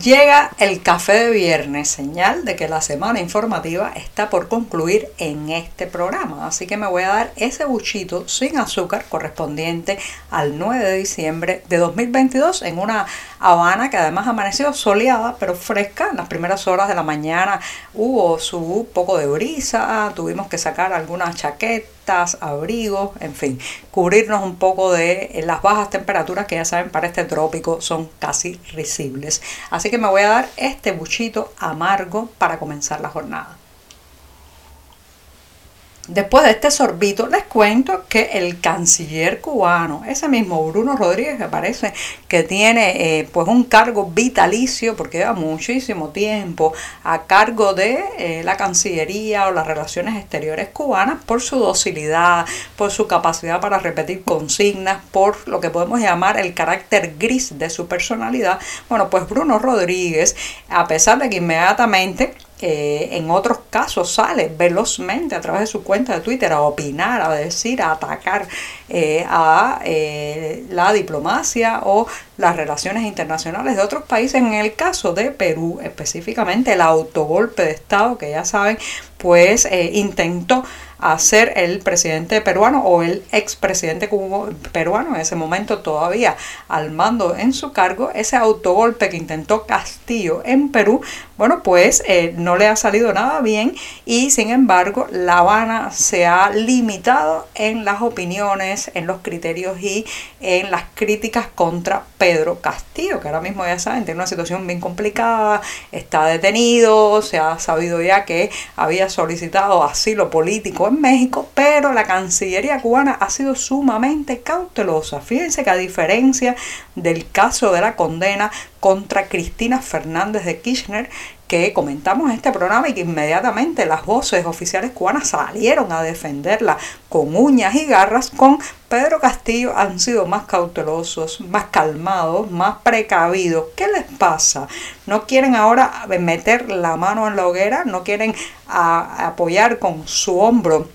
Llega el café de viernes, señal de que la semana informativa está por concluir en este programa. Así que me voy a dar ese buchito sin azúcar correspondiente al 9 de diciembre de 2022 en una Habana que además amaneció soleada pero fresca. En las primeras horas de la mañana hubo su poco de brisa, tuvimos que sacar algunas abrigos, en fin, cubrirnos un poco de las bajas temperaturas que ya saben para este trópico son casi risibles. Así que me voy a dar este buchito amargo para comenzar la jornada. Después de este sorbito les cuento que el canciller cubano, ese mismo Bruno Rodríguez que parece que tiene eh, pues un cargo vitalicio porque lleva muchísimo tiempo a cargo de eh, la Cancillería o las relaciones exteriores cubanas por su docilidad, por su capacidad para repetir consignas, por lo que podemos llamar el carácter gris de su personalidad. Bueno, pues Bruno Rodríguez, a pesar de que inmediatamente en otros casos sale velozmente a través de su cuenta de Twitter a opinar, a decir, a atacar eh, a eh, la diplomacia o las relaciones internacionales de otros países. En el caso de Perú, específicamente el autogolpe de Estado, que ya saben, pues eh, intentó a ser el presidente peruano o el expresidente peruano en ese momento todavía al mando en su cargo, ese autogolpe que intentó Castillo en Perú, bueno, pues eh, no le ha salido nada bien y sin embargo La Habana se ha limitado en las opiniones, en los criterios y en las críticas contra Pedro Castillo, que ahora mismo ya saben, tiene una situación bien complicada, está detenido, se ha sabido ya que había solicitado asilo político México, pero la Cancillería cubana ha sido sumamente cautelosa. Fíjense que a diferencia del caso de la condena contra Cristina Fernández de Kirchner, que comentamos en este programa y que inmediatamente las voces oficiales cubanas salieron a defenderla con uñas y garras, con Pedro Castillo han sido más cautelosos, más calmados, más precavidos. ¿Qué les pasa? No quieren ahora meter la mano en la hoguera, no quieren apoyar con su hombro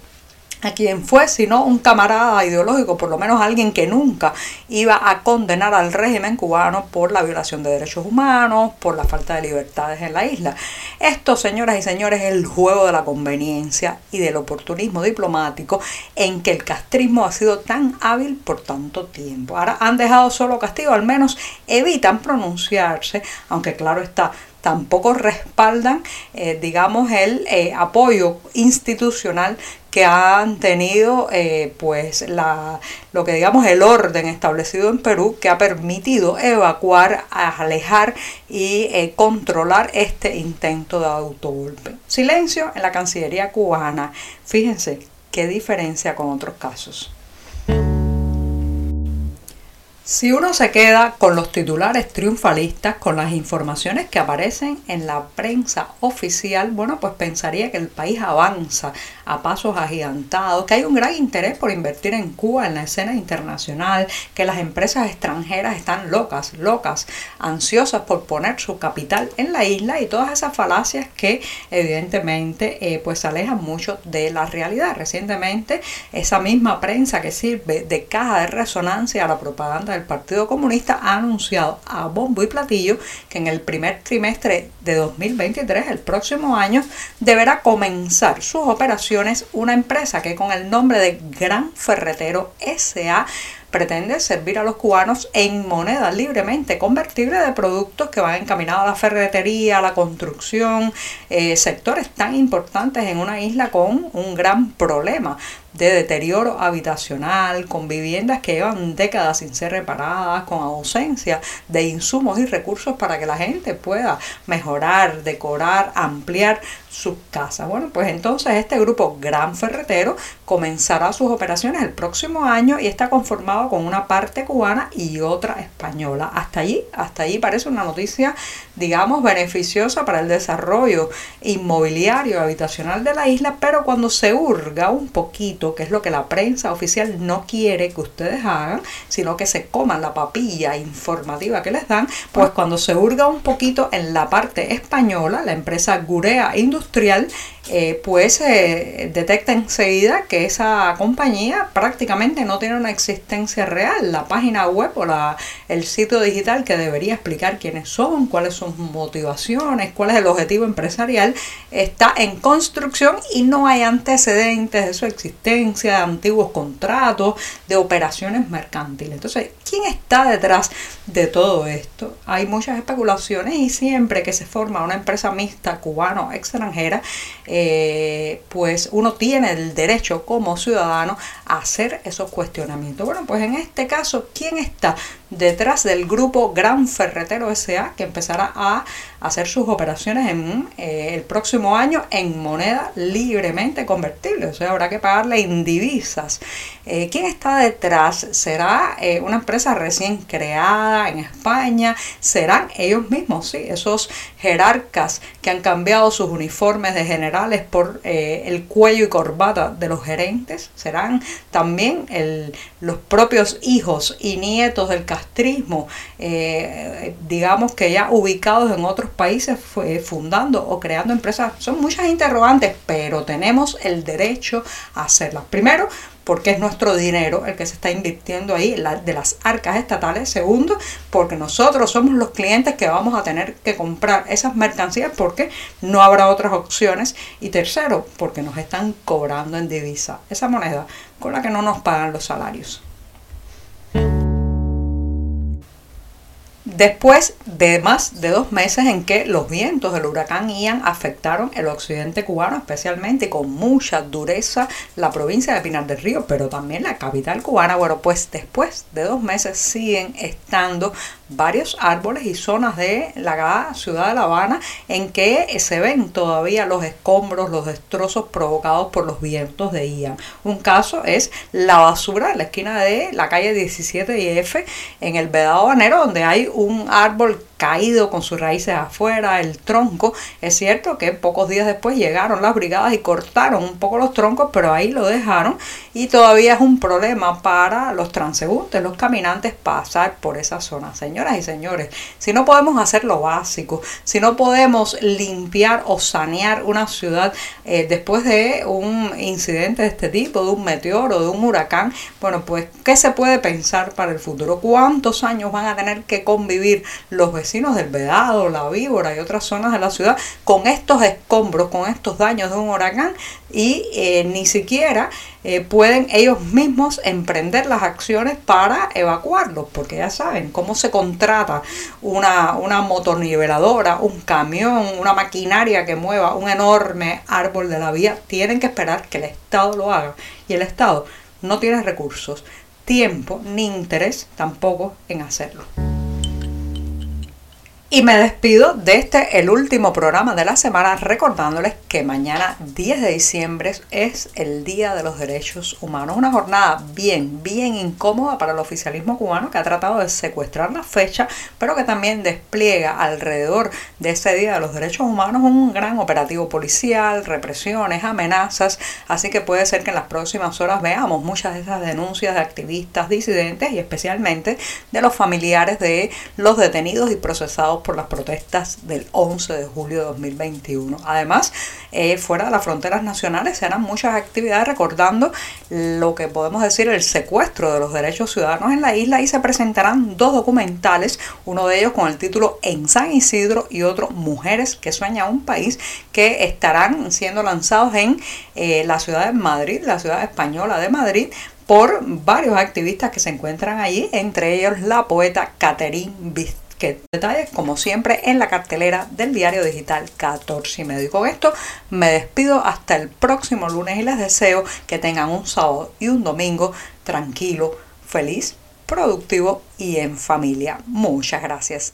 a quien fue, sino un camarada ideológico, por lo menos alguien que nunca iba a condenar al régimen cubano por la violación de derechos humanos, por la falta de libertades en la isla. Esto, señoras y señores, es el juego de la conveniencia y del oportunismo diplomático en que el castrismo ha sido tan hábil por tanto tiempo. Ahora han dejado solo castigo, al menos evitan pronunciarse, aunque claro está, tampoco respaldan, eh, digamos, el eh, apoyo institucional que han tenido eh, pues la, lo que digamos el orden establecido en Perú que ha permitido evacuar, alejar y controlar este intento de autogolpe. Silencio en la Cancillería cubana. Fíjense qué diferencia con otros casos. Si uno se queda con los titulares triunfalistas, con las informaciones que aparecen en la prensa oficial, bueno, pues pensaría que el país avanza a pasos agigantados, que hay un gran interés por invertir en Cuba en la escena internacional, que las empresas extranjeras están locas, locas, ansiosas por poner su capital en la isla y todas esas falacias que evidentemente eh, pues alejan mucho de la realidad. Recientemente esa misma prensa que sirve de caja de resonancia a la propaganda el Partido Comunista ha anunciado a bombo y platillo que en el primer trimestre de 2023, el próximo año, deberá comenzar sus operaciones una empresa que con el nombre de Gran Ferretero SA pretende servir a los cubanos en moneda libremente convertible de productos que van encaminados a la ferretería, a la construcción, eh, sectores tan importantes en una isla con un gran problema de deterioro habitacional, con viviendas que llevan décadas sin ser reparadas, con ausencia de insumos y recursos para que la gente pueda mejorar, decorar, ampliar sus casas. Bueno, pues entonces este grupo Gran Ferretero comenzará sus operaciones el próximo año y está conformado con una parte cubana y otra española. Hasta allí, hasta allí parece una noticia digamos, beneficiosa para el desarrollo inmobiliario habitacional de la isla, pero cuando se hurga un poquito, que es lo que la prensa oficial no quiere que ustedes hagan, sino que se coman la papilla informativa que les dan, pues cuando se hurga un poquito en la parte española, la empresa Gurea Industrial eh, pues eh, detecta enseguida que esa compañía prácticamente no tiene una existencia real. La página web o la, el sitio digital que debería explicar quiénes son, cuáles son sus motivaciones, cuál es el objetivo empresarial, está en construcción y no hay antecedentes de su existencia, de antiguos contratos, de operaciones mercantiles. Entonces, ¿quién está detrás de todo esto? Hay muchas especulaciones y siempre que se forma una empresa mixta cubano-extranjera, pues uno tiene el derecho como ciudadano a hacer esos cuestionamientos. Bueno, pues en este caso, ¿quién está detrás del grupo Gran Ferretero SA que empezará a hacer sus operaciones en eh, el próximo año en moneda libremente convertible? O sea, habrá que pagarle en divisas. Eh, ¿Quién está detrás? ¿Será una empresa recién creada en España? ¿Serán ellos mismos? Sí, esos jerarcas que han cambiado sus uniformes de general por eh, el cuello y corbata de los gerentes, serán también los propios hijos y nietos del castrismo, eh, digamos que ya ubicados en otros países, fundando o creando empresas. Son muchas interrogantes, pero tenemos el derecho a hacerlas. Primero, porque es nuestro dinero el que se está invirtiendo ahí de las arcas estatales. Segundo, porque nosotros somos los clientes que vamos a tener que comprar esas mercancías porque no habrá otras opciones. Y tercero, porque nos están cobrando en divisa esa moneda con la que no nos pagan los salarios. Después de más de dos meses en que los vientos del huracán Ian afectaron el occidente cubano, especialmente con mucha dureza la provincia de Pinar del Río, pero también la capital cubana, bueno, pues después de dos meses siguen estando varios árboles y zonas de la ciudad de La Habana en que se ven todavía los escombros, los destrozos provocados por los vientos de Ian. Un caso es la basura en la esquina de la calle 17 y F en el Vedado Banero, donde hay un árbol caído con sus raíces afuera, el tronco. Es cierto que pocos días después llegaron las brigadas y cortaron un poco los troncos, pero ahí lo dejaron y todavía es un problema para los transeúntes, los caminantes pasar por esa zona. Señoras y señores, si no podemos hacer lo básico, si no podemos limpiar o sanear una ciudad eh, después de un incidente de este tipo, de un meteoro, de un huracán, bueno, pues, ¿qué se puede pensar para el futuro? ¿Cuántos años van a tener que convivir los vecinos? Vecinos del Vedado, la Víbora y otras zonas de la ciudad con estos escombros, con estos daños de un huracán y eh, ni siquiera eh, pueden ellos mismos emprender las acciones para evacuarlos, porque ya saben cómo se contrata una, una motorniveladora, un camión, una maquinaria que mueva un enorme árbol de la vía, tienen que esperar que el Estado lo haga y el Estado no tiene recursos, tiempo ni interés tampoco en hacerlo. Y me despido de este, el último programa de la semana, recordándoles que mañana 10 de diciembre es el Día de los Derechos Humanos. Una jornada bien, bien incómoda para el oficialismo cubano que ha tratado de secuestrar la fecha, pero que también despliega alrededor de ese Día de los Derechos Humanos un gran operativo policial, represiones, amenazas. Así que puede ser que en las próximas horas veamos muchas de esas denuncias de activistas disidentes y especialmente de los familiares de los detenidos y procesados por las protestas del 11 de julio de 2021. Además, eh, fuera de las fronteras nacionales se harán muchas actividades recordando lo que podemos decir el secuestro de los derechos ciudadanos en la isla y se presentarán dos documentales, uno de ellos con el título En San Isidro y otro Mujeres que sueña un país, que estarán siendo lanzados en eh, la ciudad de Madrid, la ciudad española de Madrid, por varios activistas que se encuentran allí, entre ellos la poeta Catherine Vista que detalles, como siempre, en la cartelera del diario digital 14 y medio. Y con esto me despido hasta el próximo lunes y les deseo que tengan un sábado y un domingo tranquilo, feliz, productivo y en familia. Muchas gracias.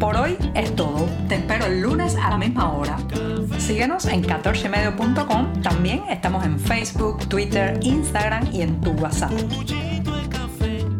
Por hoy es todo. Te espero el lunes a la misma hora. Síguenos en 14medio.com. También estamos en Facebook, Twitter, Instagram y en tu WhatsApp.